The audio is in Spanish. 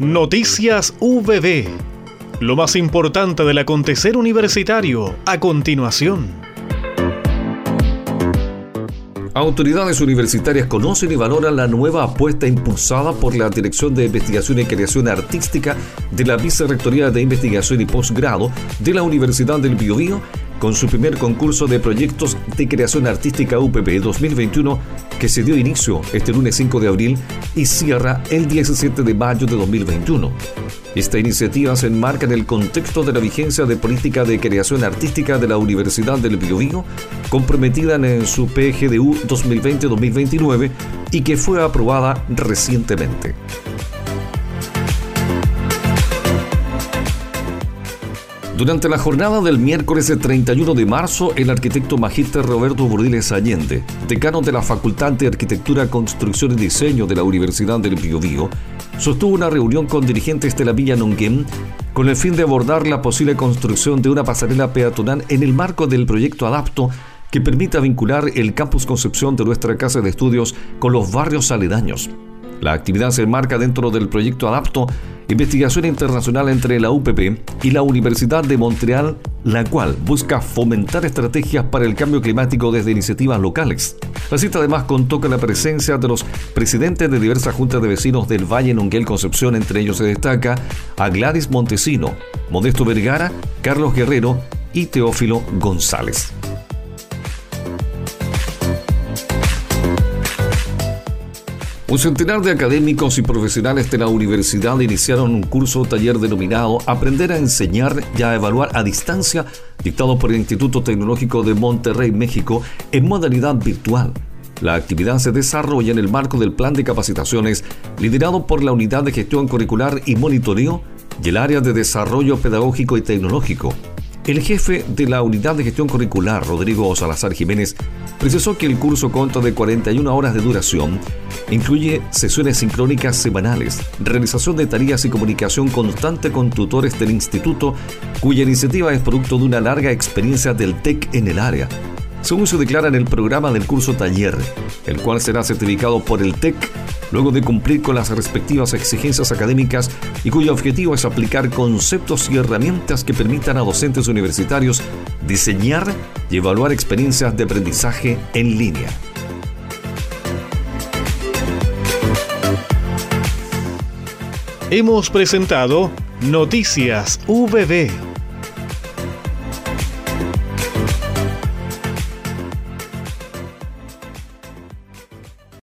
Noticias VB. Lo más importante del acontecer universitario a continuación. Autoridades universitarias conocen y valoran la nueva apuesta impulsada por la Dirección de Investigación y Creación Artística de la Vicerrectoría de Investigación y Postgrado de la Universidad del Biobío con su primer concurso de proyectos de creación artística UPP 2021 que se dio inicio este lunes 5 de abril y cierra el 17 de mayo de 2021. Esta iniciativa se enmarca en el contexto de la vigencia de política de creación artística de la Universidad del Biobío, comprometida en su PGDU 2020-2029 y que fue aprobada recientemente. Durante la jornada del miércoles 31 de marzo, el arquitecto magíster Roberto Burdiles Allende, decano de la Facultad de Arquitectura, Construcción y Diseño de la Universidad del Biobío, sostuvo una reunión con dirigentes de la Villa Nonguén con el fin de abordar la posible construcción de una pasarela peatonal en el marco del proyecto Adapto que permita vincular el campus Concepción de nuestra casa de estudios con los barrios aledaños. La actividad se enmarca dentro del proyecto Adapto, investigación internacional entre la UPP y la Universidad de Montreal, la cual busca fomentar estrategias para el cambio climático desde iniciativas locales. La cita además contó con la presencia de los presidentes de diversas juntas de vecinos del Valle Nonguel Concepción, entre ellos se destaca a Gladys Montesino, Modesto Vergara, Carlos Guerrero y Teófilo González. Un centenar de académicos y profesionales de la universidad iniciaron un curso taller denominado Aprender a enseñar y a evaluar a distancia, dictado por el Instituto Tecnológico de Monterrey, México, en modalidad virtual. La actividad se desarrolla en el marco del plan de capacitaciones liderado por la Unidad de Gestión Curricular y Monitoreo y el área de Desarrollo Pedagógico y Tecnológico. El jefe de la Unidad de Gestión Curricular, Rodrigo Salazar Jiménez, precisó que el curso consta de 41 horas de duración, incluye sesiones sincrónicas semanales, realización de tareas y comunicación constante con tutores del instituto, cuya iniciativa es producto de una larga experiencia del TEC en el área. Según se declara en el programa del curso taller, el cual será certificado por el TEC luego de cumplir con las respectivas exigencias académicas y cuyo objetivo es aplicar conceptos y herramientas que permitan a docentes universitarios diseñar y evaluar experiencias de aprendizaje en línea. Hemos presentado Noticias VB